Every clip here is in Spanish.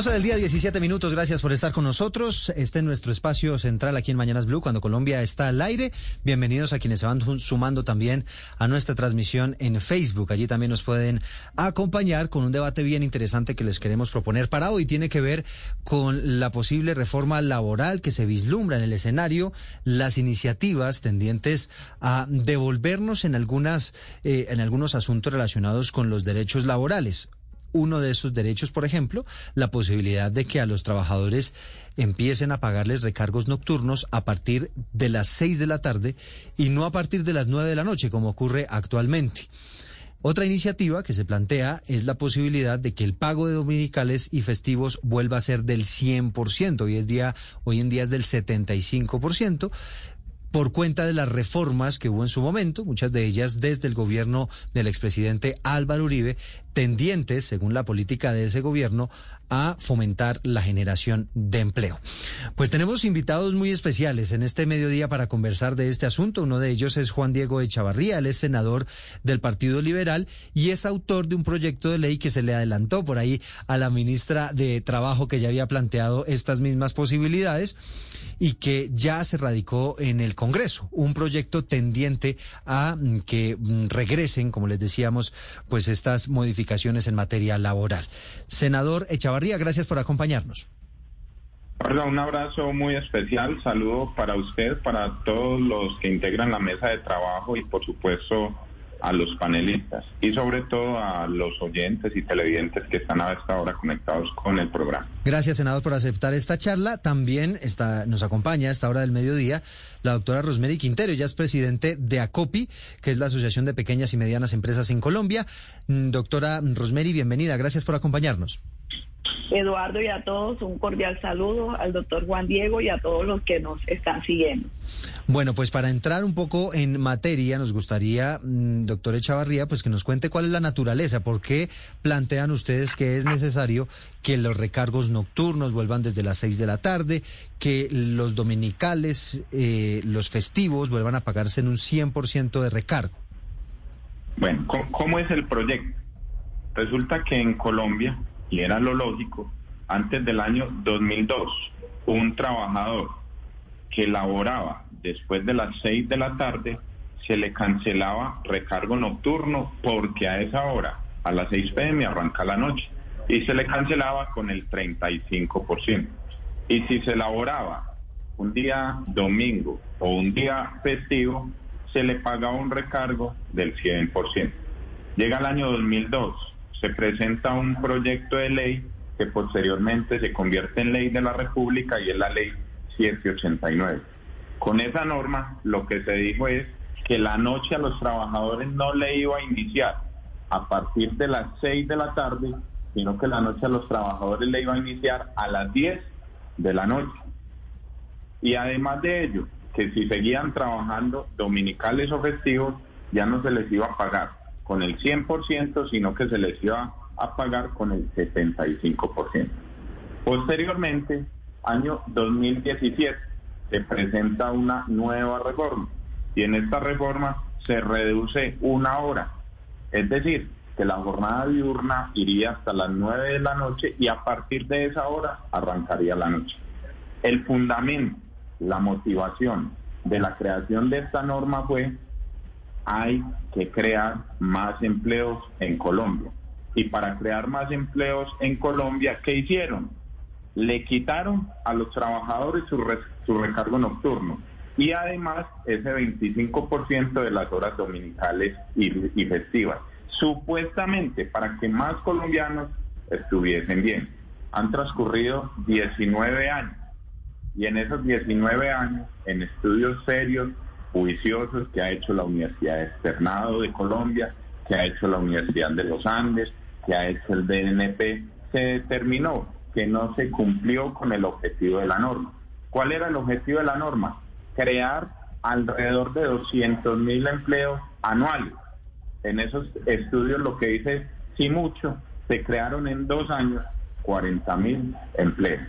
12 del día, 17 minutos. Gracias por estar con nosotros. Este es nuestro espacio central aquí en Mañanas Blue, cuando Colombia está al aire. Bienvenidos a quienes se van sumando también a nuestra transmisión en Facebook. Allí también nos pueden acompañar con un debate bien interesante que les queremos proponer para hoy. Tiene que ver con la posible reforma laboral que se vislumbra en el escenario, las iniciativas tendientes a devolvernos en algunas, eh, en algunos asuntos relacionados con los derechos laborales uno de esos derechos, por ejemplo, la posibilidad de que a los trabajadores empiecen a pagarles recargos nocturnos a partir de las seis de la tarde y no a partir de las nueve de la noche, como ocurre actualmente. Otra iniciativa que se plantea es la posibilidad de que el pago de dominicales y festivos vuelva a ser del 100%. Hoy, es día, hoy en día es del 75% por cuenta de las reformas que hubo en su momento, muchas de ellas desde el gobierno del expresidente Álvaro Uribe, tendientes, según la política de ese gobierno, a fomentar la generación de empleo. Pues tenemos invitados muy especiales en este mediodía para conversar de este asunto. Uno de ellos es Juan Diego Echavarría, él es senador del Partido Liberal y es autor de un proyecto de ley que se le adelantó por ahí a la ministra de Trabajo que ya había planteado estas mismas posibilidades y que ya se radicó en el Congreso, un proyecto tendiente a mm, que mm, regresen, como les decíamos, pues estas modificaciones en materia laboral. Senador Echavarría, gracias por acompañarnos. un abrazo muy especial, saludo para usted, para todos los que integran la mesa de trabajo y por supuesto a los panelistas y sobre todo a los oyentes y televidentes que están a esta hora conectados con el programa. Gracias, senador, por aceptar esta charla. También está, nos acompaña a esta hora del mediodía la doctora Rosemary Quintero. Ella es presidente de ACOPI, que es la Asociación de Pequeñas y Medianas Empresas en Colombia. Mm, doctora Rosemary, bienvenida. Gracias por acompañarnos. Eduardo y a todos un cordial saludo al doctor Juan Diego y a todos los que nos están siguiendo. Bueno, pues para entrar un poco en materia, nos gustaría, mm, doctor Echavarría, pues que nos cuente cuál es la naturaleza, por qué plantean ustedes que es necesario que los recargos nocturnos vuelvan desde las seis de la tarde, que los dominicales, eh, los festivos vuelvan a pagarse en un 100% de recargo. Bueno, ¿cómo es el proyecto? Resulta que en Colombia y era lo lógico, antes del año 2002, un trabajador que laboraba después de las 6 de la tarde, se le cancelaba recargo nocturno porque a esa hora, a las 6 pm, arranca la noche, y se le cancelaba con el 35%. Y si se laboraba un día domingo o un día festivo, se le pagaba un recargo del 100%. Llega el año 2002, se presenta un proyecto de ley que posteriormente se convierte en ley de la República y es la ley 789. Con esa norma lo que se dijo es que la noche a los trabajadores no le iba a iniciar a partir de las 6 de la tarde, sino que la noche a los trabajadores le iba a iniciar a las 10 de la noche. Y además de ello, que si seguían trabajando dominicales o festivos, ya no se les iba a pagar con el 100%, sino que se les iba a pagar con el 75%. Posteriormente, año 2017, se presenta una nueva reforma y en esta reforma se reduce una hora. Es decir, que la jornada diurna iría hasta las 9 de la noche y a partir de esa hora arrancaría la noche. El fundamento, la motivación de la creación de esta norma fue hay que crear más empleos en Colombia. Y para crear más empleos en Colombia, ¿qué hicieron? Le quitaron a los trabajadores su, recargo nocturno y además ese 25% de las horas dominicales y, y festivas, supuestamente para que más colombianos estuviesen bien. Han transcurrido 19 años y en esos 19 años, en estudios serios, juiciosos que ha hecho la Universidad Externado de Colombia, que ha hecho la Universidad de los Andes, que ha hecho el DNP, se determinó que no se cumplió con el objetivo de la norma. ¿Cuál era el objetivo de la norma? Crear alrededor de 200 mil empleos anuales. En esos estudios lo que dice, si mucho, se crearon en dos años 40 mil empleos.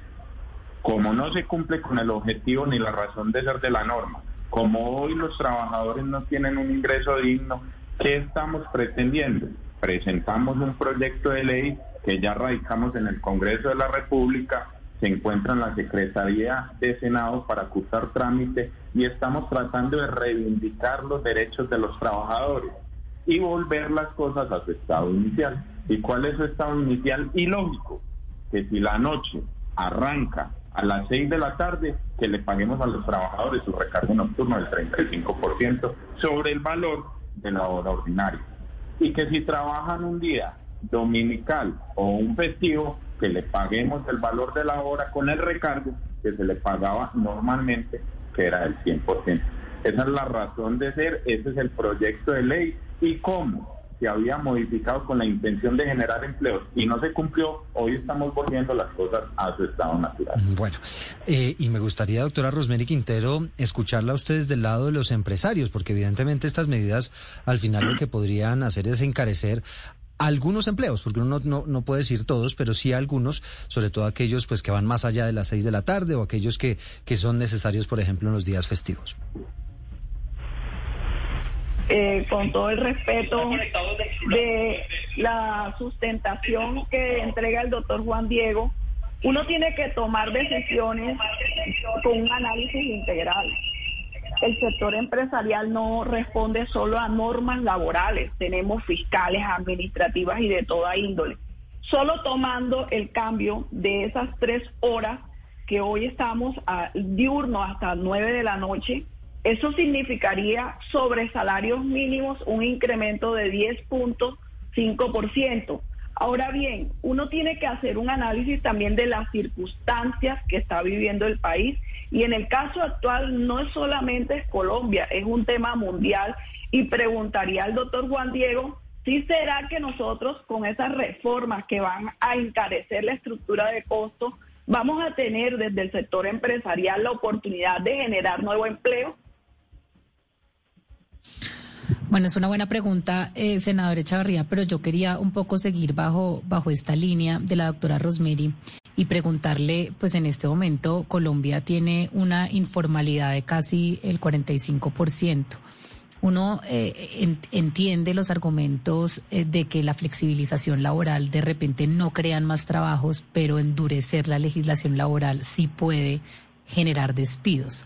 Como no se cumple con el objetivo ni la razón de ser de la norma, como hoy los trabajadores no tienen un ingreso digno, ¿qué estamos pretendiendo? Presentamos un proyecto de ley que ya radicamos en el Congreso de la República, se encuentra en la Secretaría de Senado para cursar trámite y estamos tratando de reivindicar los derechos de los trabajadores y volver las cosas a su estado inicial. ¿Y cuál es su estado inicial? Y lógico, que si la noche arranca a las 6 de la tarde, que le paguemos a los trabajadores su recargo nocturno del 35% sobre el valor de la hora ordinaria. Y que si trabajan un día dominical o un festivo, que le paguemos el valor de la hora con el recargo que se le pagaba normalmente, que era del 100%. Esa es la razón de ser, ese es el proyecto de ley y cómo se había modificado con la intención de generar empleos y no se cumplió, hoy estamos volviendo las cosas a su estado natural. Bueno, eh, y me gustaría, doctora Rosemary Quintero, escucharla a ustedes del lado de los empresarios, porque evidentemente estas medidas al final lo que podrían hacer es encarecer algunos empleos, porque uno no, no, puede decir todos, pero sí algunos, sobre todo aquellos pues que van más allá de las seis de la tarde o aquellos que, que son necesarios, por ejemplo, en los días festivos. Eh, con todo el respeto de la sustentación que entrega el doctor Juan Diego, uno tiene que tomar decisiones con un análisis integral. El sector empresarial no responde solo a normas laborales, tenemos fiscales, administrativas y de toda índole. Solo tomando el cambio de esas tres horas que hoy estamos a diurno hasta nueve de la noche, eso significaría sobre salarios mínimos un incremento de 10.5%. Ahora bien, uno tiene que hacer un análisis también de las circunstancias que está viviendo el país. Y en el caso actual no es solamente Colombia, es un tema mundial. Y preguntaría al doctor Juan Diego si será que nosotros con esas reformas que van a encarecer la estructura de costos vamos a tener desde el sector empresarial la oportunidad de generar nuevo empleo bueno, es una buena pregunta, eh, senador Echavarría, pero yo quería un poco seguir bajo, bajo esta línea de la doctora Rosemary y preguntarle, pues en este momento Colombia tiene una informalidad de casi el 45%. Uno eh, entiende los argumentos eh, de que la flexibilización laboral de repente no crean más trabajos, pero endurecer la legislación laboral sí puede generar despidos.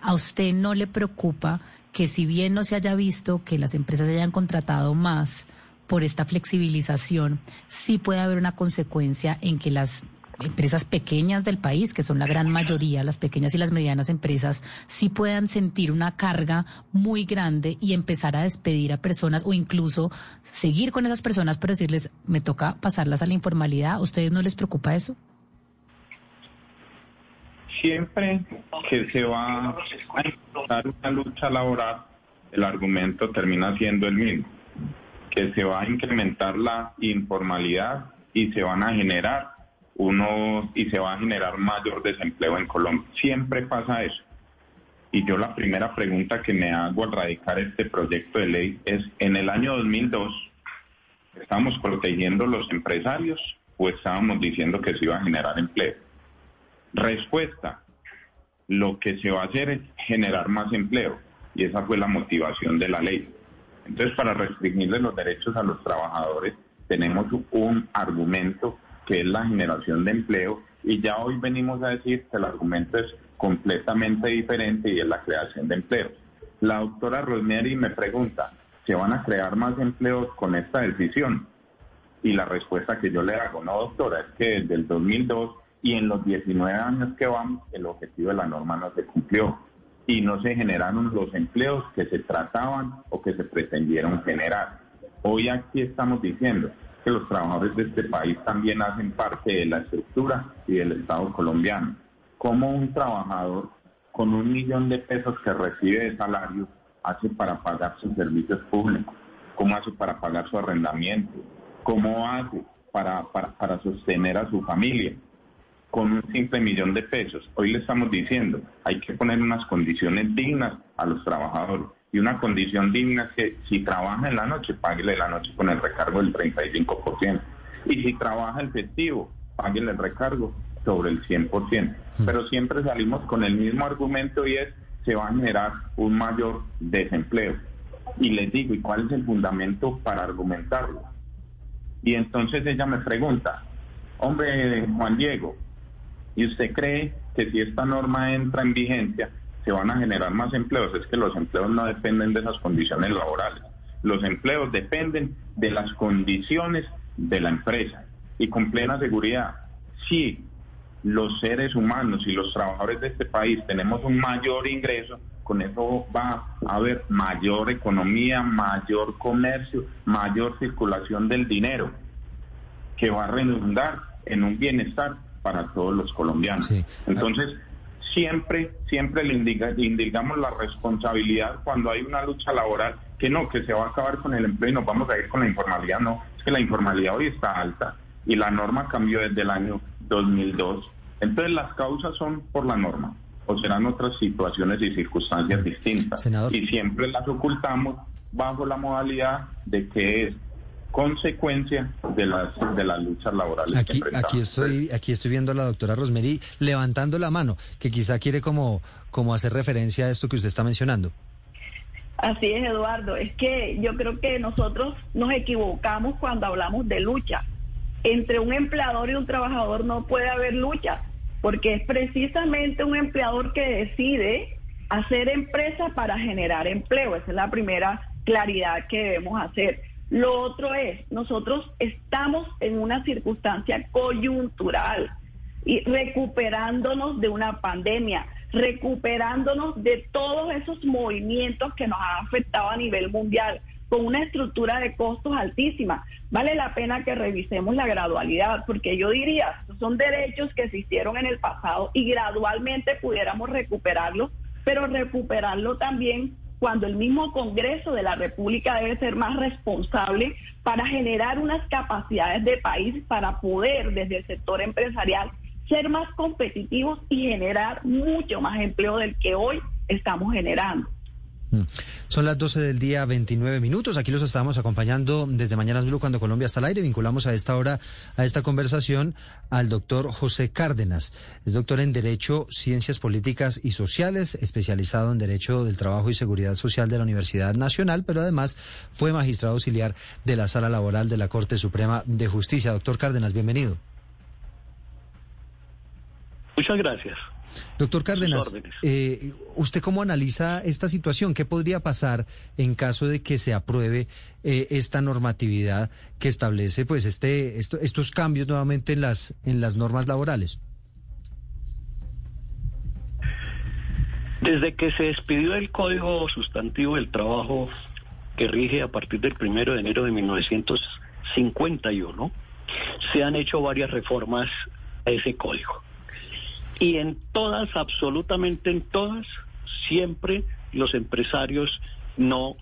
¿A usted no le preocupa que si bien no se haya visto que las empresas hayan contratado más por esta flexibilización, sí puede haber una consecuencia en que las empresas pequeñas del país, que son la gran mayoría, las pequeñas y las medianas empresas, sí puedan sentir una carga muy grande y empezar a despedir a personas o incluso seguir con esas personas, pero decirles, me toca pasarlas a la informalidad. ¿A ustedes no les preocupa eso? Siempre que se va a empezar una lucha laboral, el argumento termina siendo el mismo, que se va a incrementar la informalidad y se van a generar unos y se va a generar mayor desempleo en Colombia. Siempre pasa eso. Y yo la primera pregunta que me hago al radicar este proyecto de ley es, en el año 2002, ¿estamos protegiendo los empresarios o estábamos diciendo que se iba a generar empleo? Respuesta, lo que se va a hacer es generar más empleo y esa fue la motivación de la ley. Entonces, para restringirle los derechos a los trabajadores, tenemos un argumento que es la generación de empleo y ya hoy venimos a decir que el argumento es completamente diferente y es la creación de empleo. La doctora Rosemary me pregunta, ¿se van a crear más empleos con esta decisión? Y la respuesta que yo le hago, no doctora, es que desde el 2002 y en los 19 años que vamos el objetivo de la norma no se cumplió y no se generaron los empleos que se trataban o que se pretendieron generar. Hoy aquí estamos diciendo que los trabajadores de este país también hacen parte de la estructura y del Estado colombiano. Como un trabajador con un millón de pesos que recibe de salario hace para pagar sus servicios públicos? ¿Cómo hace para pagar su arrendamiento? ¿Cómo hace para, para, sostener a su familia? Con un simple millón de pesos. Hoy le estamos diciendo, hay que poner unas condiciones dignas a los trabajadores. Y una condición digna es que si trabaja en la noche, páguele la noche con el recargo del 35%. Y si trabaja el festivo, páguele el recargo sobre el 100%. Hmm. Pero siempre salimos con el mismo argumento y es, se va a generar un mayor desempleo. Y les digo, ¿y cuál es el fundamento para argumentarlo? Y entonces ella me pregunta, hombre Juan Diego, ¿y usted cree que si esta norma entra en vigencia, se van a generar más empleos? Es que los empleos no dependen de esas condiciones laborales. Los empleos dependen de las condiciones de la empresa. Y con plena seguridad, si los seres humanos y los trabajadores de este país tenemos un mayor ingreso, con eso va a haber mayor economía, mayor comercio, mayor circulación del dinero, que va a redundar en un bienestar para todos los colombianos. Entonces, siempre, siempre le, indicamos la responsabilidad cuando hay una lucha laboral, que no, que se va a acabar con el empleo y nos vamos a ir con la informalidad, no, es que la informalidad hoy está alta y la norma cambió desde el año 2002. Entonces las causas son por la norma o serán otras situaciones y circunstancias distintas. Y siempre las ocultamos bajo la modalidad de que es consecuencia de las de las luchas laborales. Aquí, aquí estoy, aquí estoy viendo a la doctora Rosemary levantando la mano, que quizá quiere como, como hacer referencia a esto que usted está mencionando. Así es, Eduardo. Es que yo creo que nosotros nos equivocamos cuando hablamos de lucha. Entre un empleador y un trabajador no puede haber lucha porque es precisamente un empleador que decide hacer empresa para generar empleo. Esa es la primera claridad que debemos hacer. Lo otro es, nosotros estamos en una circunstancia coyuntural y recuperándonos de una pandemia, recuperándonos de todos esos movimientos que nos han afectado a nivel mundial con una estructura de costos altísima. Vale la pena que revisemos la gradualidad, porque yo diría, son derechos que existieron en el pasado y gradualmente pudiéramos recuperarlo, pero recuperarlo también cuando el mismo Congreso de la República debe ser más responsable para generar unas capacidades de país para poder desde el sector empresarial ser más competitivos y generar mucho más empleo del que hoy estamos generando. Mm. Son las 12 del día, 29 minutos. Aquí los estamos acompañando desde Mañanas Blue cuando Colombia está al aire. Vinculamos a esta hora, a esta conversación, al doctor José Cárdenas. Es doctor en Derecho, Ciencias Políticas y Sociales, especializado en Derecho del Trabajo y Seguridad Social de la Universidad Nacional, pero además fue magistrado auxiliar de la Sala Laboral de la Corte Suprema de Justicia. Doctor Cárdenas, bienvenido. Muchas gracias. Doctor Cárdenas, eh, ¿usted cómo analiza esta situación? ¿Qué podría pasar en caso de que se apruebe eh, esta normatividad que establece pues este estos cambios nuevamente en las en las normas laborales? Desde que se despidió el Código Sustantivo del Trabajo que rige a partir del primero de enero de 1951, se han hecho varias reformas a ese código. Y en todas, absolutamente en todas, siempre los empresarios no,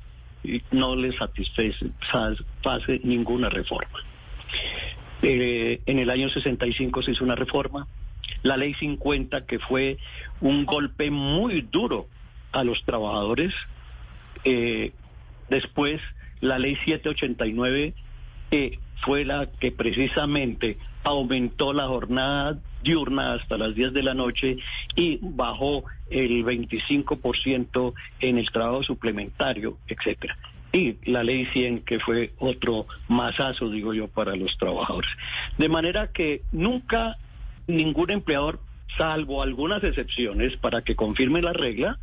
no les satisface ninguna reforma. Eh, en el año 65 se hizo una reforma, la ley 50, que fue un golpe muy duro a los trabajadores. Eh, después, la ley 789, que fue la que precisamente aumentó la jornada diurna hasta las 10 de la noche y bajó el 25% en el trabajo suplementario, etcétera. Y la ley 100, que fue otro masazo, digo yo, para los trabajadores. De manera que nunca ningún empleador, salvo algunas excepciones para que confirme la regla,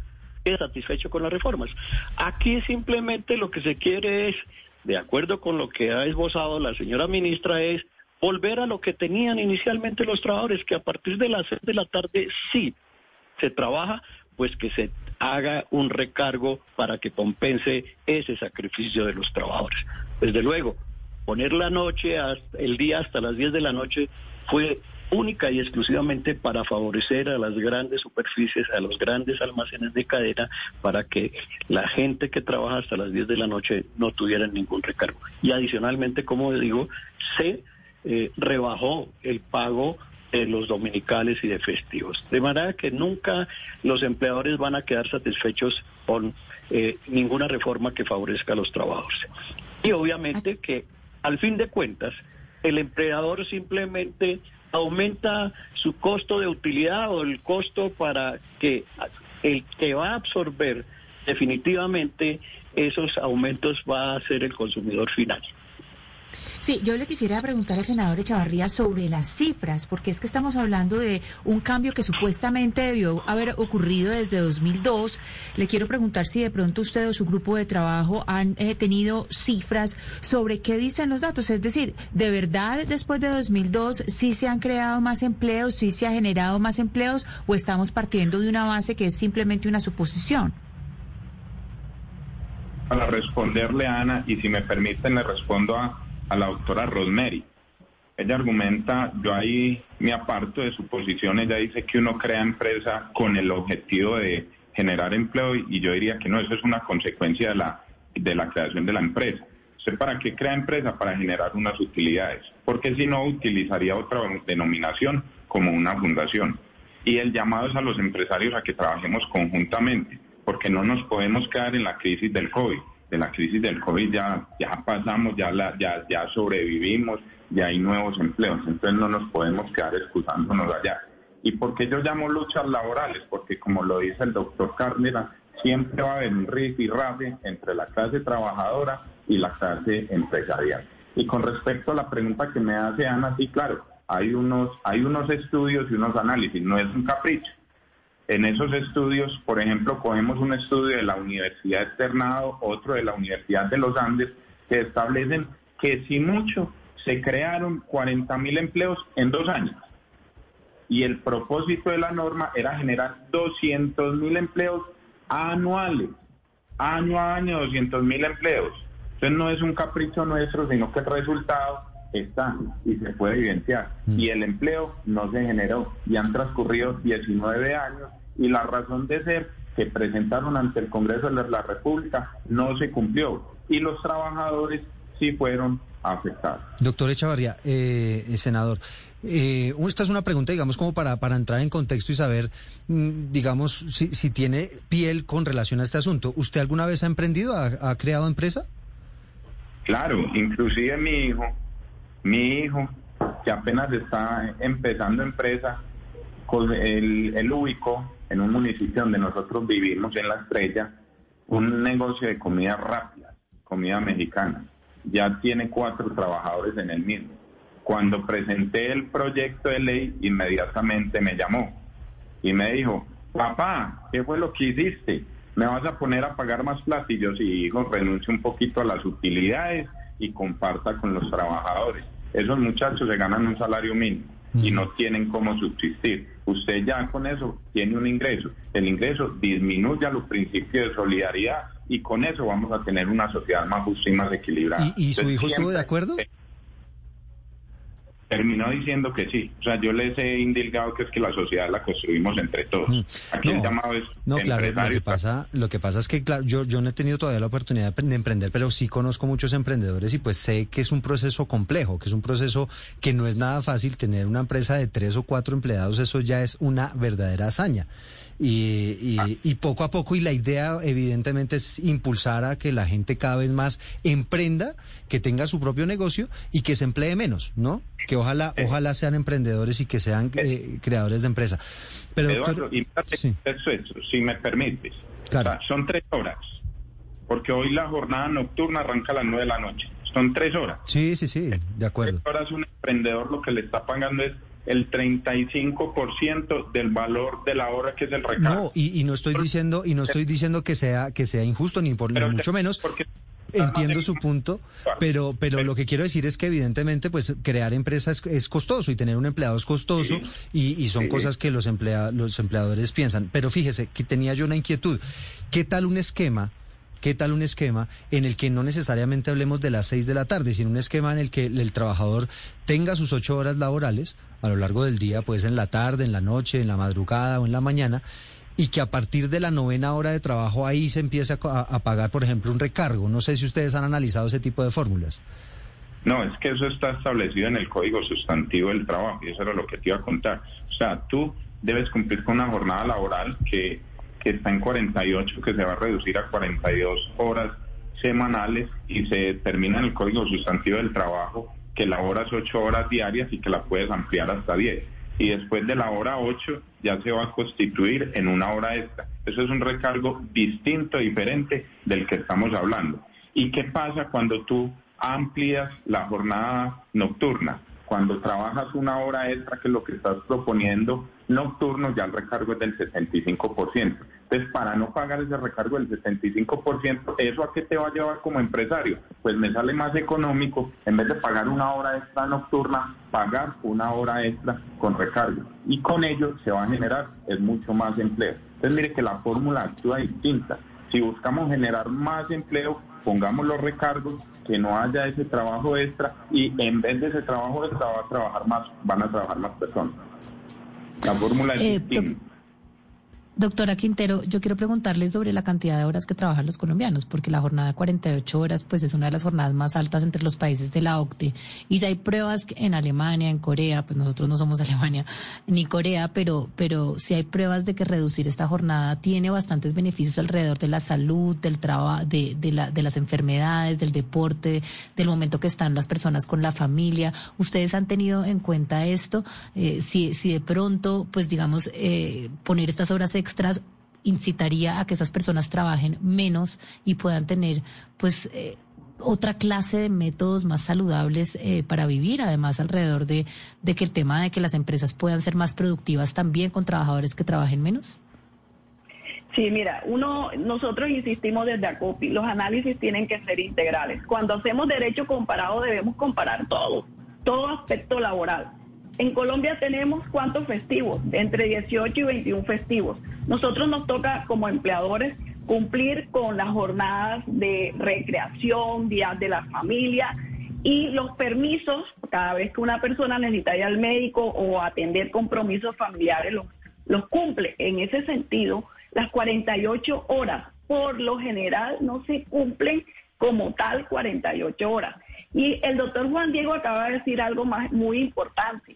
es satisfecho con las reformas. Aquí simplemente lo que se quiere es, de acuerdo con lo que ha esbozado la señora ministra, es volver a lo que tenían inicialmente los trabajadores, que a partir de las seis de la tarde sí se trabaja, pues que se haga un recargo para que compense ese sacrificio de los trabajadores. Desde luego, poner la noche, el día hasta las 10 de la noche fue única y exclusivamente para favorecer a las grandes superficies, a los grandes almacenes de cadena, para que la gente que trabaja hasta las 10 de la noche no tuviera ningún recargo. Y adicionalmente, como digo, se eh, rebajó el pago de los dominicales y de festivos. De manera que nunca los empleadores van a quedar satisfechos con eh, ninguna reforma que favorezca a los trabajadores. Y obviamente que al fin de cuentas, el empleador simplemente aumenta su costo de utilidad o el costo para que el que va a absorber definitivamente esos aumentos va a ser el consumidor final. Sí, yo le quisiera preguntar al senador Echavarría sobre las cifras, porque es que estamos hablando de un cambio que supuestamente debió haber ocurrido desde 2002. Le quiero preguntar si de pronto usted o su grupo de trabajo han eh, tenido cifras sobre qué dicen los datos. Es decir, ¿de verdad después de 2002 sí se han creado más empleos, sí se ha generado más empleos o estamos partiendo de una base que es simplemente una suposición? Para responderle, Ana, y si me permiten, le respondo a a la doctora Rosemary. Ella argumenta, yo ahí me aparto de su posición, ella dice que uno crea empresa con el objetivo de generar empleo y yo diría que no, eso es una consecuencia de la, de la creación de la empresa. ¿Usted para qué crea empresa? Para generar unas utilidades, porque si no utilizaría otra denominación como una fundación. Y el llamado es a los empresarios a que trabajemos conjuntamente, porque no nos podemos quedar en la crisis del COVID de la crisis del COVID ya, ya pasamos, ya, ya, ya sobrevivimos, ya hay nuevos empleos, entonces no nos podemos quedar excusándonos allá. ¿Y por qué yo llamo luchas laborales? Porque como lo dice el doctor Carnera, siempre va a haber un y rafe entre la clase trabajadora y la clase empresarial. Y con respecto a la pregunta que me hace Ana, sí, claro, hay unos, hay unos estudios y unos análisis, no es un capricho. En esos estudios, por ejemplo, cogemos un estudio de la Universidad Externado, otro de la Universidad de los Andes, que establecen que si mucho se crearon 40 mil empleos en dos años. Y el propósito de la norma era generar 200 mil empleos anuales. Año a año, 200 mil empleos. Entonces no es un capricho nuestro, sino que el resultado está y se puede evidenciar. Mm. Y el empleo no se generó. Y han transcurrido 19 años y la razón de ser que presentaron ante el Congreso de la República no se cumplió y los trabajadores sí fueron afectados. Doctor Echavarría, eh, senador, eh, esta es una pregunta, digamos, como para, para entrar en contexto y saber, mm, digamos, si, si tiene piel con relación a este asunto. ¿Usted alguna vez ha emprendido, ha, creado empresa? Claro, inclusive mi hijo, mi hijo, que apenas está empezando empresa, con el, el ubicó en un municipio donde nosotros vivimos, en La Estrella, un negocio de comida rápida, comida mexicana. Ya tiene cuatro trabajadores en el mismo. Cuando presenté el proyecto de ley, inmediatamente me llamó y me dijo, papá, ¿qué fue lo que hiciste? ¿Me vas a poner a pagar más platillos? Y hijo, renuncie un poquito a las utilidades y comparta con los trabajadores. Esos muchachos se ganan un salario mínimo y no tienen cómo subsistir. Usted ya con eso tiene un ingreso. El ingreso disminuye los principios de solidaridad y con eso vamos a tener una sociedad más justa y más equilibrada. ¿Y, su hijo estuvo de acuerdo? Terminó diciendo que sí. O sea, yo les he indicado que es que la sociedad la construimos entre todos. Aquí el llamado es no, claro, lo que pasa, lo que pasa es que claro, yo, yo no he tenido todavía la oportunidad de emprender, pero sí conozco muchos emprendedores y pues sé que es un proceso complejo, que es un proceso que no es nada fácil tener una empresa de tres o cuatro empleados, eso ya es una verdadera hazaña. Y, y, poco a poco, y la idea evidentemente es impulsar a que la gente cada vez más emprenda, que tenga su propio negocio y que se emplee menos, ¿no? Que ojalá, ojalá sean emprendedores y que sean eh, creadores de empresa. Pero Eduardo, y sí. eso, si me permites. son tres horas, porque hoy la jornada nocturna arranca a las nueve de la noche. Son tres horas. Sí, sí, sí, de acuerdo. Tres horas un emprendedor lo que le está pagando es el 35% del valor de la hora que es el recargo. No, y, no estoy diciendo y no estoy diciendo que sea que sea injusto ni por mucho menos. Porque Entiendo su punto, pero pero lo que quiero decir es que evidentemente pues crear empresas es, costoso y tener un empleado es costoso y, son cosas que los emplea, los empleadores piensan. Pero fíjese que tenía yo una inquietud. ¿Qué tal un esquema ¿qué tal un esquema en el que no necesariamente hablemos de las seis de la tarde, sino un esquema en el que el trabajador tenga sus ocho horas laborales a lo largo del día, pues en la tarde, en la noche, en la madrugada o en la mañana, y que a partir de la novena hora de trabajo ahí se empiece a, pagar, por ejemplo, un recargo. No sé si ustedes han analizado ese tipo de fórmulas. No, es que eso está establecido en el Código Sustantivo del Trabajo y eso era lo que te iba a contar. O sea, tú debes cumplir con una jornada laboral que, que está en 48, que se va a reducir a 42 horas semanales y se termina en el Código Sustantivo del Trabajo que laboras 8 horas diarias y que la puedes ampliar hasta 10 y después de la hora 8 ya se va a constituir en una hora extra. Eso es un recargo distinto, diferente del que estamos hablando. ¿Y qué pasa cuando tú amplias la jornada nocturna? Cuando trabajas una hora extra, que es lo que estás proponiendo nocturno, ya el recargo es del 65%. Entonces, para no pagar ese recargo del 75%, ¿eso a qué te va a llevar como empresario? Pues me sale más económico, en vez de pagar una hora extra nocturna, pagar una hora extra con recargo. Y con ello se va a generar es mucho más empleo. Entonces, mire que la fórmula actúa distinta. Si buscamos generar más empleo, pongamos los recargos, que no haya ese trabajo extra y en vez de ese trabajo extra va a trabajar más, van a trabajar más personas. La fórmula es eh, distinta. Doctora Quintero, yo quiero preguntarle sobre la cantidad de horas que trabajan los colombianos, porque la jornada de 48 horas pues es una de las jornadas más altas entre los países de la OCDE. Y ya hay pruebas en Alemania, en Corea, pues nosotros no somos Alemania ni Corea, pero, pero sí hay pruebas de que reducir esta jornada tiene bastantes beneficios alrededor de la salud, del trabajo, de, de, la, de las enfermedades, del deporte, del momento que están las personas con la familia. ¿Ustedes han tenido en cuenta esto? Eh, si, si de pronto, pues digamos, eh, poner estas horas extras extras incitaría a que esas personas trabajen menos y puedan tener pues eh, otra clase de métodos más saludables eh, para vivir, además alrededor de, de que el tema de que las empresas puedan ser más productivas también con trabajadores que trabajen menos? Sí, mira, uno, nosotros insistimos desde ACOPI, los análisis tienen que ser integrales. Cuando hacemos derecho comparado debemos comparar todo, todo aspecto laboral. En Colombia tenemos cuántos festivos, entre 18 y 21 festivos. Nosotros nos toca como empleadores cumplir con las jornadas de recreación, días de la familia y los permisos, cada vez que una persona necesita ir al médico o atender compromisos familiares, los, los cumple. En ese sentido, las 48 horas por lo general no se cumplen como tal 48 horas. Y el doctor Juan Diego acaba de decir algo más muy importante.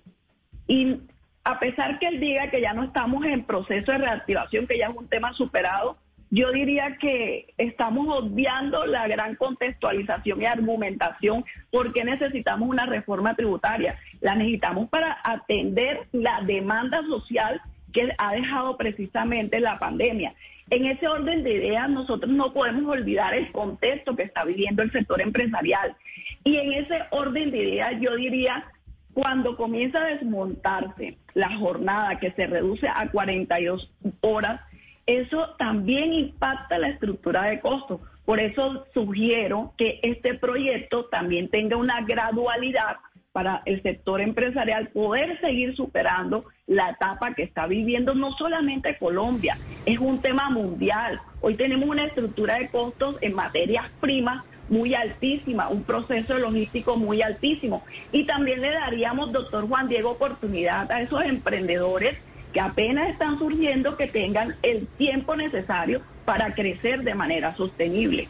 Y a pesar que él diga que ya no estamos en proceso de reactivación, que ya es un tema superado, yo diría que estamos obviando la gran contextualización y argumentación porque necesitamos una reforma tributaria. La necesitamos para atender la demanda social que ha dejado precisamente la pandemia. En ese orden de ideas, nosotros no podemos olvidar el contexto que está viviendo el sector empresarial. Y en ese orden de ideas, yo diría cuando comienza a desmontarse la jornada que se reduce a 42 horas, eso también impacta la estructura de costos. Por eso sugiero que este proyecto también tenga una gradualidad para el sector empresarial poder seguir superando la etapa que está viviendo no solamente Colombia, es un tema mundial. Hoy tenemos una estructura de costos en materias primas muy altísima, un proceso logístico muy altísimo. Y también le daríamos, doctor Juan Diego, oportunidad a esos emprendedores que apenas están surgiendo que tengan el tiempo necesario para crecer de manera sostenible.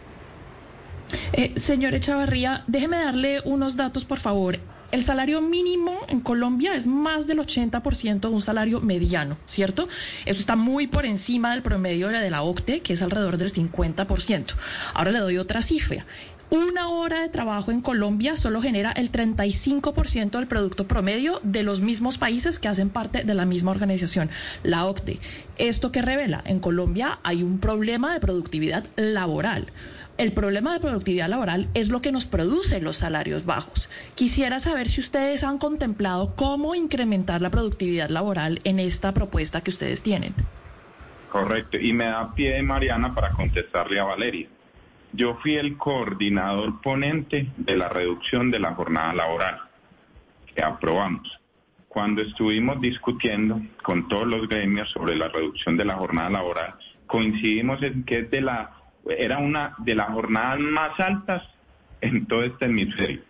Eh, señor Echavarría, déjeme darle unos datos, por favor. El salario mínimo en Colombia es más del 80% de un salario mediano, ¿cierto? Eso está muy por encima del promedio de la OCTE, que es alrededor del 50%. Ahora le doy otra cifra. Una hora de trabajo en Colombia solo genera el 35% del producto promedio de los mismos países que hacen parte de la misma organización, la OCDE. ¿Esto qué revela? En Colombia hay un problema de productividad laboral. El problema de productividad laboral es lo que nos produce los salarios bajos. Quisiera saber si ustedes han contemplado cómo incrementar la productividad laboral en esta propuesta que ustedes tienen. Correcto. Y me da pie, Mariana, para contestarle a Valeria. Yo fui el coordinador ponente de la reducción de la jornada laboral que aprobamos. Cuando estuvimos discutiendo con todos los gremios sobre la reducción de la jornada laboral, coincidimos en que es de la era una de las jornadas más altas en todo este hemisferio,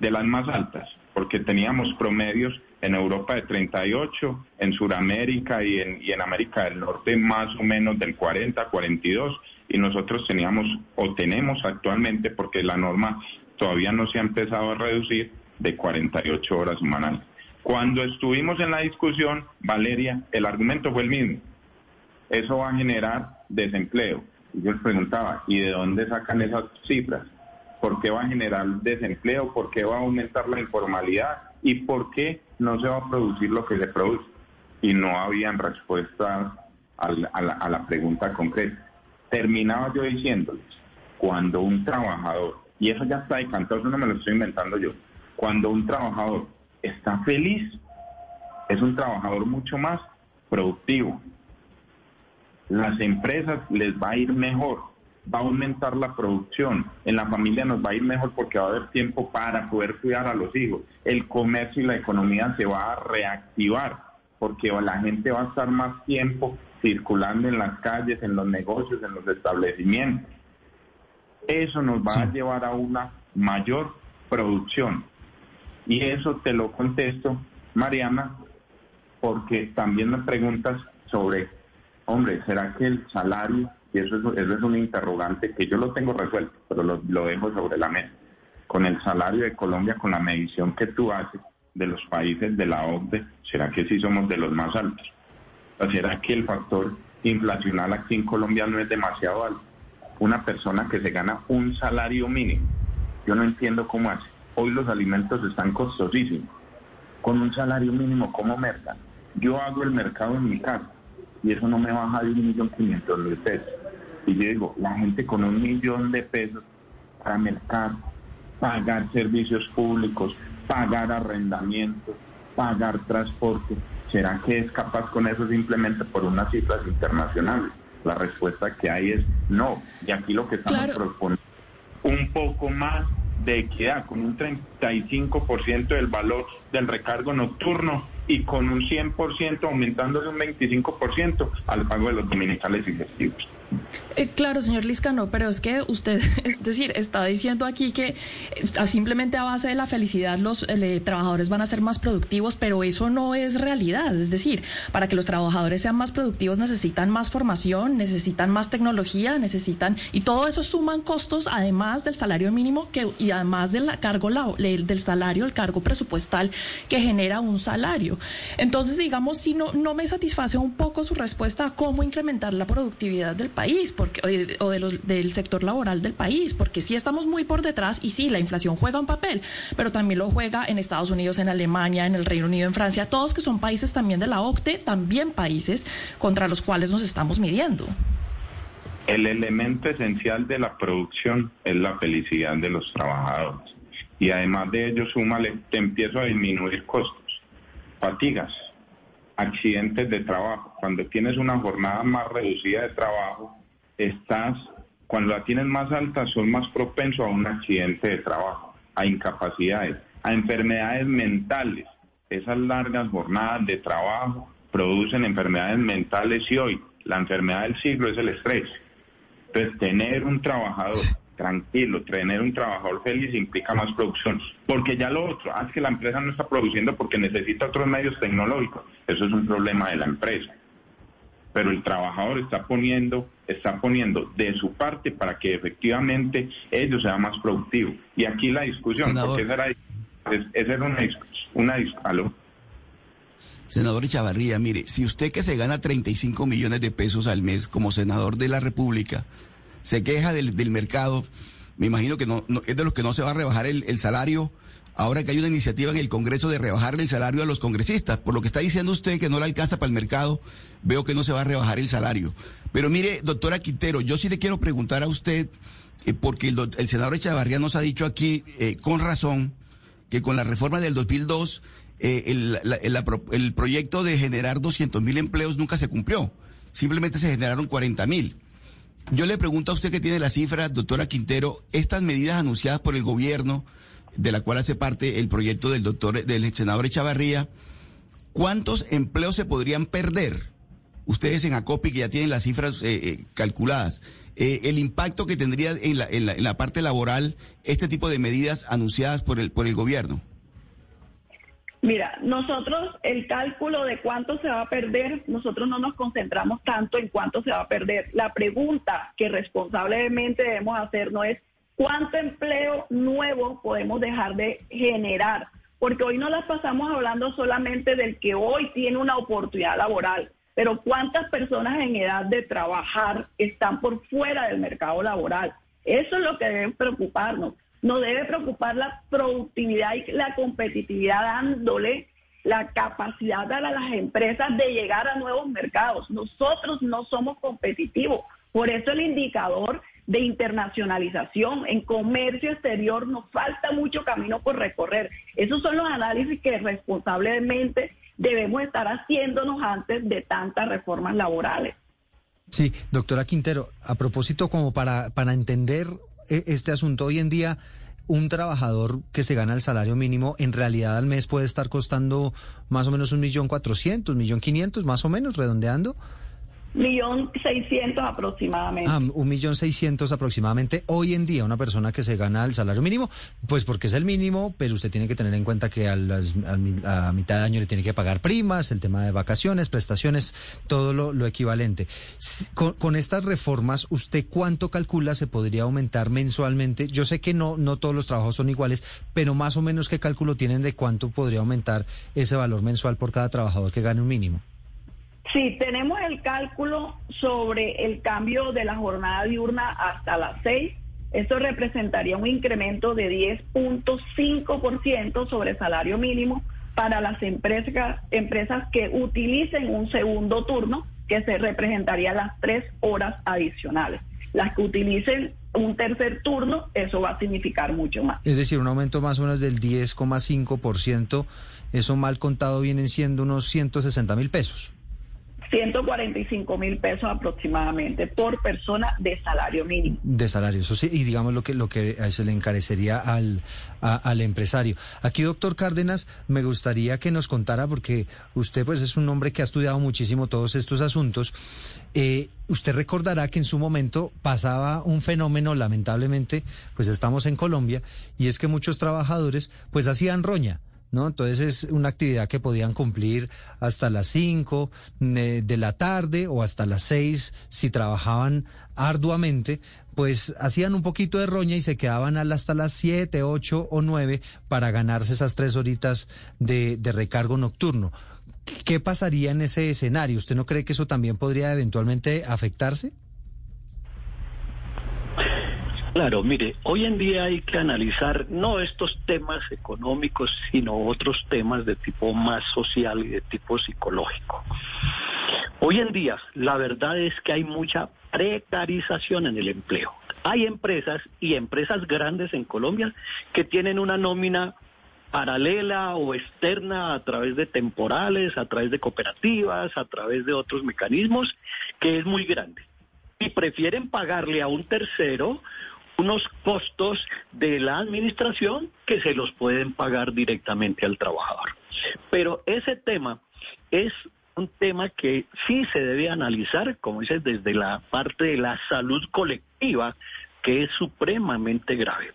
de las más altas, porque teníamos promedios en Europa de 38, en Sudamérica y en, y en América del Norte más o menos del 40, 42, y nosotros teníamos o tenemos actualmente, porque la norma todavía no se ha empezado a reducir, de 48 horas semanales. Cuando estuvimos en la discusión, Valeria, el argumento fue el mismo. Eso va a generar desempleo. Yo les preguntaba, ¿y de dónde sacan esas cifras? ¿Por qué va a generar desempleo? ¿Por qué va a aumentar la informalidad? ¿Y por qué no se va a producir lo que se produce? Y no habían respuestas a la, pregunta concreta. Terminaba yo diciéndoles, cuando un trabajador, y eso ya está decantado, eso no me lo estoy inventando yo, cuando un trabajador está feliz, es un trabajador mucho más productivo, las empresas les va a ir mejor, va a aumentar la producción, en la familia nos va a ir mejor porque va a haber tiempo para poder cuidar a los hijos, el comercio y la economía se va a reactivar porque la gente va a estar más tiempo circulando en las calles, en los negocios, en los establecimientos. Eso nos va a llevar a una mayor producción. Y eso te lo contesto, Mariana, porque también me preguntas sobre hombre, ¿será que el salario, y eso es, eso es un interrogante que yo lo tengo resuelto, pero lo, dejo sobre la mesa, con el salario de Colombia, con la medición que tú haces de los países de la OCDE, ¿será que sí somos de los más altos? ¿O será que el factor inflacional aquí en Colombia no es demasiado alto? Una persona que se gana un salario mínimo, yo no entiendo cómo hace. Hoy los alimentos están costosísimos. Con un salario mínimo, ¿cómo mercan? Yo hago el mercado en mi casa y eso no me baja de un millón quinientos mil pesos. Y yo digo, la gente con un millón de pesos para mercar, pagar servicios públicos, pagar arrendamientos, pagar transporte, ¿será que es capaz con eso simplemente por unas cifras internacionales? La respuesta que hay es no. Y aquí lo que estamos proponiendo un poco más de equidad, con un 35% del valor del recargo nocturno y con un 100% aumentándole un 25% al pago de los dominicales y festivos. Eh, claro, señor Liscano, pero es que usted, es decir, está diciendo aquí que eh, simplemente a base de la felicidad los eh, trabajadores van a ser más productivos, pero eso no es realidad. Es decir, para que los trabajadores sean más productivos necesitan más formación, necesitan más tecnología, necesitan, y todo eso suman costos además del salario mínimo que, y además del cargo del salario, el cargo presupuestal que genera un salario. Entonces, digamos, si no, no me satisface un poco su respuesta a cómo incrementar la productividad del país porque, o, del sector laboral del país, porque sí estamos muy por detrás y sí, la inflación juega un papel, pero también lo juega en Estados Unidos, en Alemania, en el Reino Unido, en Francia, todos que son países también de la OCTE, también países contra los cuales nos estamos midiendo. El elemento esencial de la producción es la felicidad de los trabajadores. Y además de ello, súmale, te empiezo a disminuir costos, fatigas, accidentes de trabajo. Cuando tienes una jornada más reducida de trabajo, estás, cuando la tienes más alta, son más propensos a un accidente de trabajo, a incapacidades, a enfermedades mentales. Esas largas jornadas de trabajo producen enfermedades mentales y hoy la enfermedad del siglo es el estrés. Entonces, tener un trabajador tranquilo, tener un trabajador feliz implica más producción. Porque ya lo otro, ah, es que la empresa no está produciendo porque necesita otros medios tecnológicos. Eso es un problema de la empresa. Pero el trabajador está poniendo, está poniendo de su parte para que efectivamente ellos sean más productivos. Y aquí la discusión, porque esa era, esa era una, una discusión. Senador Echavarría, mire, si usted que se gana 35 millones de pesos al mes como senador de la República, se queja del, del mercado. Me imagino que no, es de los que no se va a rebajar el, el salario. Ahora que hay una iniciativa en el Congreso de rebajarle el salario a los congresistas, por lo que está diciendo usted que no le alcanza para el mercado, veo que no se va a rebajar el salario. Pero mire, doctora Quintero, yo sí le quiero preguntar a usted, eh, porque el, el, senador Echavarría nos ha dicho aquí, eh, con razón, que con la reforma del 2002, eh, el, el, el, proyecto de generar 200 mil empleos nunca se cumplió. Simplemente se generaron 40 mil. Yo le pregunto a usted que tiene la cifra, doctora Quintero, estas medidas anunciadas por el gobierno, de la cual hace parte el proyecto del doctor, del senador Echavarría, ¿cuántos empleos se podrían perder? Ustedes en ACOPI que ya tienen las cifras eh, eh, calculadas, eh, el impacto que tendría en la, en, la, en la parte laboral este tipo de medidas anunciadas por el, por el gobierno. Mira, nosotros el cálculo de cuánto se va a perder, nosotros no nos concentramos tanto en cuánto se va a perder. La pregunta que responsablemente debemos hacer no es cuánto empleo nuevo podemos dejar de generar, porque hoy no las pasamos hablando solamente del que hoy tiene una oportunidad laboral, pero cuántas personas en edad de trabajar están por fuera del mercado laboral. Eso es lo que debe preocuparnos. Nos debe preocupar la productividad y la competitividad dándole la capacidad a las empresas de llegar a nuevos mercados. Nosotros no somos competitivos. Por eso el indicador de internacionalización en comercio exterior nos falta mucho camino por recorrer. Esos son los análisis que responsablemente debemos estar haciéndonos antes de tantas reformas laborales. Sí, doctora Quintero, a propósito como para, para entender este asunto. Hoy en día, un trabajador que se gana el salario mínimo, en realidad al mes puede estar costando más o menos un millón cuatrocientos, millón quinientos, más o menos, redondeando. Millón seiscientos aproximadamente. Ah, un millón seiscientos aproximadamente. Hoy en día, una persona que se gana el salario mínimo, pues porque es el mínimo, pero usted tiene que tener en cuenta que a, a mitad de año le tiene que pagar primas, el tema de vacaciones, prestaciones, todo lo, equivalente. Con, con, estas reformas, ¿usted cuánto calcula se podría aumentar mensualmente? Yo sé que no, no todos los trabajos son iguales, pero más o menos qué cálculo tienen de cuánto podría aumentar ese valor mensual por cada trabajador que gane un mínimo. Sí, tenemos el cálculo sobre el cambio de la jornada diurna hasta las 6. Esto representaría un incremento de 10.5% sobre salario mínimo para las empresas, empresas que utilicen un segundo turno, que se representaría las tres horas adicionales. Las que utilicen un tercer turno, eso va a significar mucho más. Es decir, un aumento más o menos del 10,5%, eso mal contado vienen siendo unos 160 mil pesos. 145 mil pesos aproximadamente por persona de salario mínimo. De salario, eso sí, y digamos lo que lo que se le encarecería al, al empresario. Aquí, doctor Cárdenas, me gustaría que nos contara, porque usted pues es un hombre que ha estudiado muchísimo todos estos asuntos. Eh, usted recordará que en su momento pasaba un fenómeno, lamentablemente, pues estamos en Colombia, y es que muchos trabajadores pues hacían roña ¿no? Entonces es una actividad que podían cumplir hasta las 5 eh, de la tarde o hasta las 6 si trabajaban arduamente, pues hacían un poquito de roña y se quedaban hasta las 7, 8 o 9 para ganarse esas tres horitas de, de recargo nocturno. ¿Qué pasaría en ese escenario? ¿Usted no cree que eso también podría eventualmente afectarse? Claro, mire, hoy en día hay que analizar no estos temas económicos, sino otros temas de tipo más social y de tipo psicológico. Hoy en día, la verdad es que hay mucha precarización en el empleo. Hay empresas y empresas grandes en Colombia que tienen una nómina paralela o externa a través de temporales, a través de cooperativas, a través de otros mecanismos, que es muy grande. Y prefieren pagarle a un tercero unos costos de la administración que se los pueden pagar directamente al trabajador. Pero ese tema es un tema que sí se debe analizar, como dices, desde la parte de la salud colectiva, que es supremamente grave.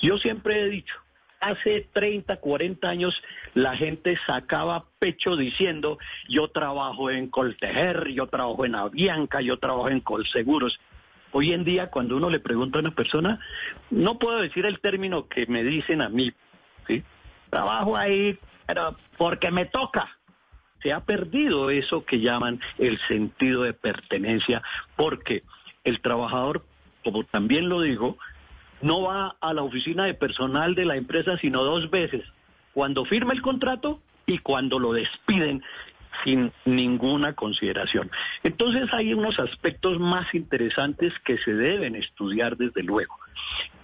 Yo siempre he dicho, hace 30, 40 años la gente sacaba pecho diciendo, yo trabajo en Coltejer, yo trabajo en Avianca, yo trabajo en Colseguros. Hoy en día, cuando uno le pregunta a una persona, no puedo decir el término que me dicen a mí, ¿sí? Trabajo ahí, pero porque me toca. Se ha perdido eso que llaman el sentido de pertenencia, porque el trabajador, como también lo digo, no va a la oficina de personal de la empresa sino dos veces, cuando firma el contrato y cuando lo despiden sin ninguna consideración. Entonces hay unos aspectos más interesantes que se deben estudiar desde luego.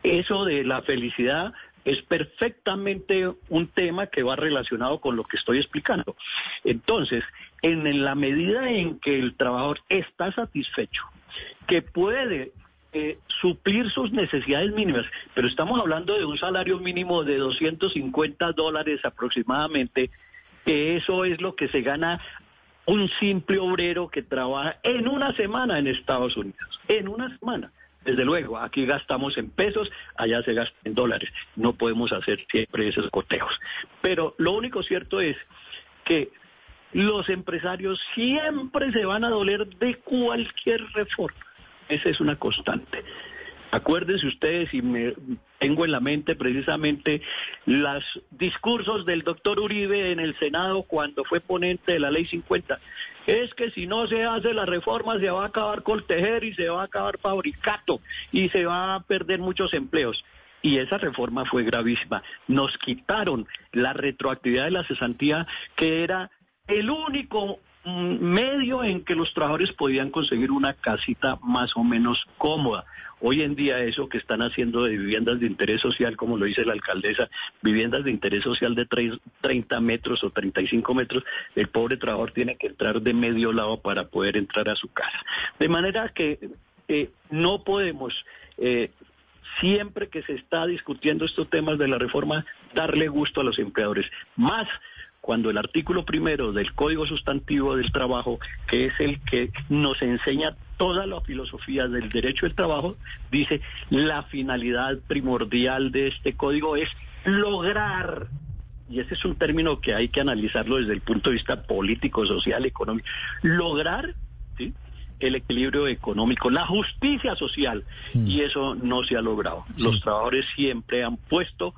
Eso de la felicidad es perfectamente un tema que va relacionado con lo que estoy explicando. Entonces, en la medida en que el trabajador está satisfecho, que puede eh, suplir sus necesidades mínimas, pero estamos hablando de un salario mínimo de 250 dólares aproximadamente, que eso es lo que se gana un simple obrero que trabaja en una semana en Estados Unidos, en una semana. Desde luego, aquí gastamos en pesos, allá se gasta en dólares. No podemos hacer siempre esos cotejos. Pero lo único cierto es que los empresarios siempre se van a doler de cualquier reforma. Esa es una constante. Acuérdense ustedes, y me tengo en la mente precisamente los discursos del doctor Uribe en el Senado cuando fue ponente de la ley 50. Es que si no se hace la reforma se va a acabar Coltejer y se va a acabar Fabricato y se va a perder muchos empleos. Y esa reforma fue gravísima. Nos quitaron la retroactividad de la cesantía, que era el único mm, medio en que los trabajadores podían conseguir una casita más o menos cómoda. Hoy en día eso que están haciendo de viviendas de interés social, como lo dice la alcaldesa, viviendas de interés social de 30 metros o 35 metros, el pobre trabajador tiene que entrar de medio lado para poder entrar a su casa. De manera que eh, no podemos... Eh, siempre que se está discutiendo estos temas de la reforma, darle gusto a los empleadores. Más cuando el artículo primero del Código Sustantivo del Trabajo, que es el que nos enseña toda la filosofía del derecho del trabajo, dice la finalidad primordial de este código es lograr, y ese es un término que hay que analizarlo desde el punto de vista político, social, económico, lograr el equilibrio económico, la justicia social, mm. y eso no se ha logrado. Los trabajadores siempre han puesto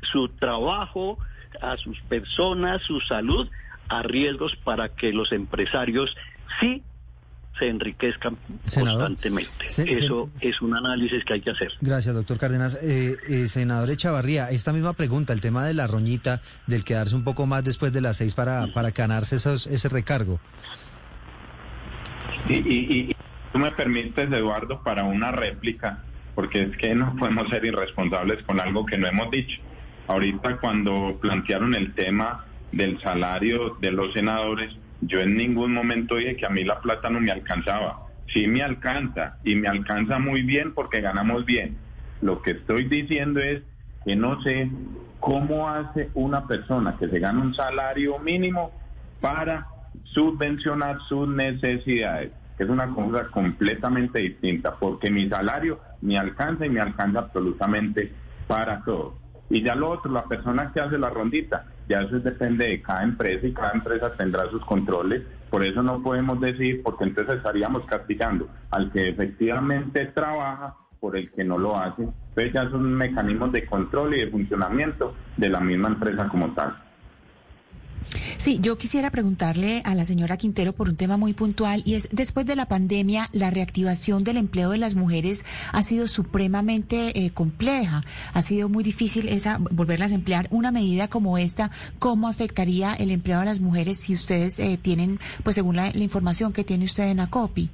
su trabajo, a sus personas, su salud, a riesgos para que los empresarios sí se enriquezcan constantemente. Eso es un análisis que hay que hacer. Gracias, doctor Cárdenas. Eh, eh, senador Echavarría, esta misma pregunta, el tema de la roñita, del quedarse un poco más después de las seis para, para ganarse esos, ese recargo. Y, y, tú me permites, Eduardo, para una réplica, porque es que no podemos ser irresponsables con algo que no hemos dicho. Ahorita cuando plantearon el tema del salario de los senadores, yo en ningún momento dije que a mí la plata no me alcanzaba. Sí me alcanza y me alcanza muy bien porque ganamos bien. Lo que estoy diciendo es que no sé cómo hace una persona que se gana un salario mínimo para subvencionar sus necesidades. Es una cosa completamente distinta porque mi salario me alcanza y me alcanza absolutamente para todo. Y ya lo otro, la persona que hace la rondita, ya eso depende de cada empresa y cada empresa tendrá sus controles. Por eso no podemos decir, porque entonces estaríamos castigando al que efectivamente trabaja por el que no lo hace. Entonces ya son mecanismos de control y de funcionamiento de la misma empresa como tal. Sí, yo quisiera preguntarle a la señora Quintero por un tema muy puntual y es, después de la pandemia, la reactivación del empleo de las mujeres ha sido supremamente eh, compleja. Ha sido muy difícil esa, volverlas a emplear. Una medida como esta, ¿cómo afectaría el empleo de las mujeres si ustedes eh, tienen, pues según la, la información que tiene usted en ACOPI?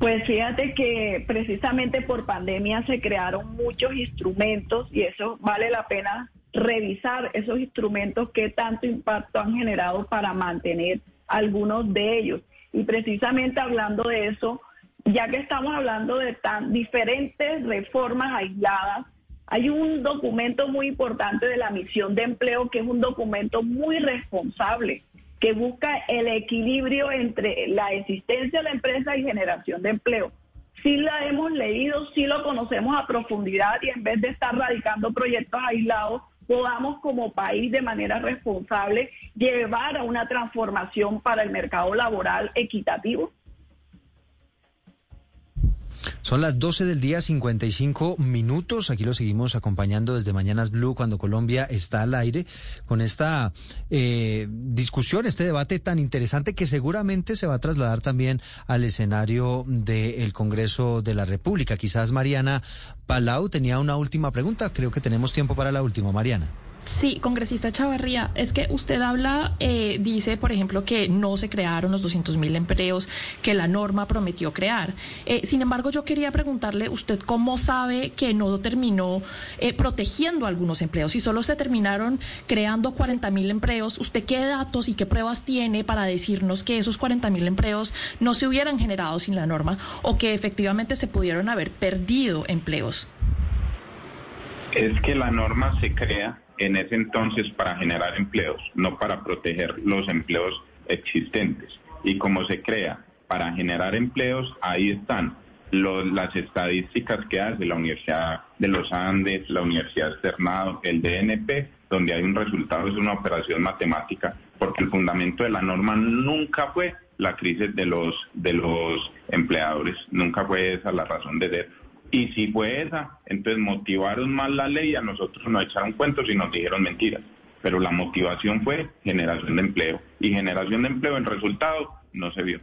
Pues fíjate que precisamente por pandemia se crearon muchos instrumentos y eso vale la pena revisar esos instrumentos que tanto impacto han generado para mantener algunos de ellos. Y precisamente hablando de eso, ya que estamos hablando de tan diferentes reformas aisladas, hay un documento muy importante de la misión de empleo que es un documento muy responsable, que busca el equilibrio entre la existencia de la empresa y generación de empleo. Sí la hemos leído, sí lo conocemos a profundidad y en vez de estar radicando proyectos aislados, podamos como país de manera responsable llevar a una transformación para el mercado laboral equitativo. Son las 12 del día, 55 minutos. Aquí lo seguimos acompañando desde Mañanas Blue cuando Colombia está al aire con esta eh, discusión, este debate tan interesante que seguramente se va a trasladar también al escenario del Congreso de la República. Quizás Mariana Palau tenía una última pregunta. Creo que tenemos tiempo para la última, Mariana. Sí, congresista Chavarría, es que usted habla, eh, dice, por ejemplo, que no se crearon los 200 mil empleos que la norma prometió crear. Eh, sin embargo, yo quería preguntarle, ¿usted cómo sabe que no terminó eh, protegiendo algunos empleos? Si solo se terminaron creando 40 mil empleos, ¿usted qué datos y qué pruebas tiene para decirnos que esos 40 mil empleos no se hubieran generado sin la norma o que efectivamente se pudieron haber perdido empleos? Es que la norma se crea en ese entonces para generar empleos, no para proteger los empleos existentes. Y como se crea para generar empleos, ahí están las estadísticas que hace la Universidad de los Andes, la Universidad Externado, el DNP, donde hay un resultado, es una operación matemática, porque el fundamento de la norma nunca fue la crisis de los, de los empleadores, nunca fue esa la razón de ser. Y si fue esa, entonces motivaron mal la ley, a nosotros nos echaron cuentos y nos dijeron mentiras. Pero la motivación fue generación de empleo. Y generación de empleo, en resultado, no se vio.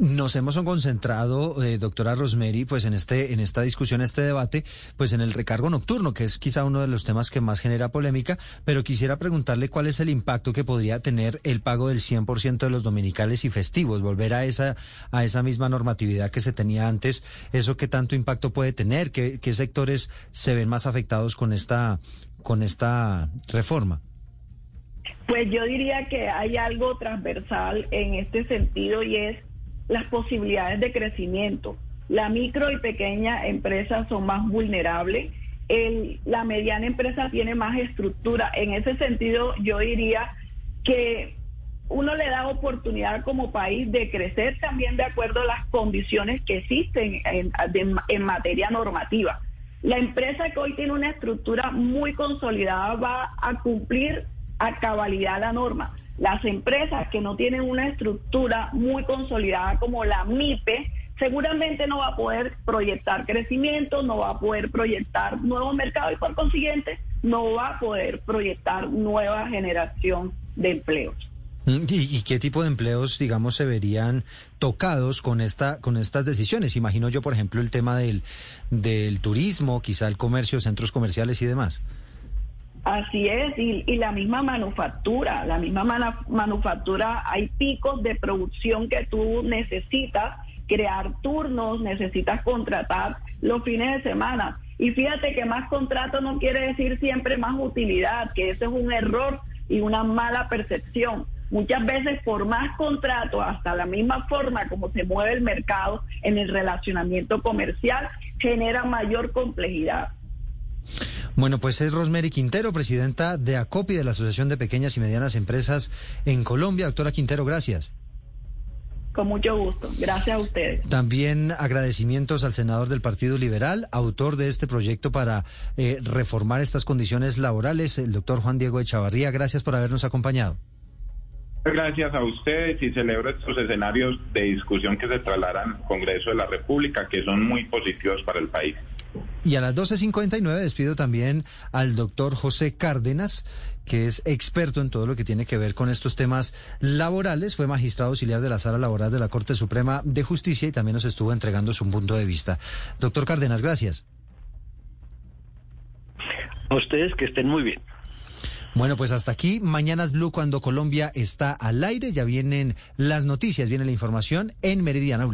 Nos hemos concentrado, eh, doctora Rosemary, pues en este, en esta discusión, este debate, pues en el recargo nocturno, que es quizá uno de los temas que más genera polémica, pero quisiera preguntarle cuál es el impacto que podría tener el pago del 100% de los dominicales y festivos, volver a esa, a esa misma normatividad que se tenía antes, eso qué tanto impacto puede tener, qué, qué sectores se ven más afectados con esta, con esta reforma. Pues yo diría que hay algo transversal en este sentido y es las posibilidades de crecimiento. La micro y pequeña empresa son más vulnerables. La mediana empresa tiene más estructura. En ese sentido, yo diría que uno le da oportunidad como país de crecer también de acuerdo a las condiciones que existen en, en materia normativa. La empresa que hoy tiene una estructura muy consolidada va a cumplir a cabalidad la norma las empresas que no tienen una estructura muy consolidada como la MIPE, seguramente no va a poder proyectar crecimiento, no va a poder proyectar nuevos mercados y por consiguiente no va a poder proyectar nueva generación de empleos. Mm, ¿Y, qué tipo de empleos, digamos, se verían tocados con esta, con estas decisiones? Imagino yo, por ejemplo, el tema del, del turismo, quizá el comercio, centros comerciales y demás. Así es, y, la misma manufactura, la misma manufactura, hay picos de producción que tú necesitas crear turnos, necesitas contratar los fines de semana. Y fíjate que más contrato no quiere decir siempre más utilidad, que ese es un error y una mala percepción. Muchas veces por más contrato, hasta la misma forma como se mueve el mercado en el relacionamiento comercial, genera mayor complejidad. Bueno, pues es Rosemary Quintero, presidenta de ACOPI, de la Asociación de Pequeñas y Medianas Empresas en Colombia. Doctora Quintero, gracias. Con mucho gusto. Gracias a ustedes. También agradecimientos al senador del Partido Liberal, autor de este proyecto para eh, reformar estas condiciones laborales, el doctor Juan Diego Echavarría. Gracias por habernos acompañado. Gracias a ustedes y celebro estos escenarios de discusión que se trasladarán al Congreso de la República, que son muy positivos para el país. Y a las 12.59 despido también al doctor José Cárdenas, que es experto en todo lo que tiene que ver con estos temas laborales. Fue magistrado auxiliar de la Sala Laboral de la Corte Suprema de Justicia y también nos estuvo entregando su punto de vista. Doctor Cárdenas, gracias. A ustedes que estén muy bien. Bueno, pues hasta aquí. Mañanas Blue cuando Colombia está al aire. Ya vienen las noticias, viene la información en Meridiana Blue.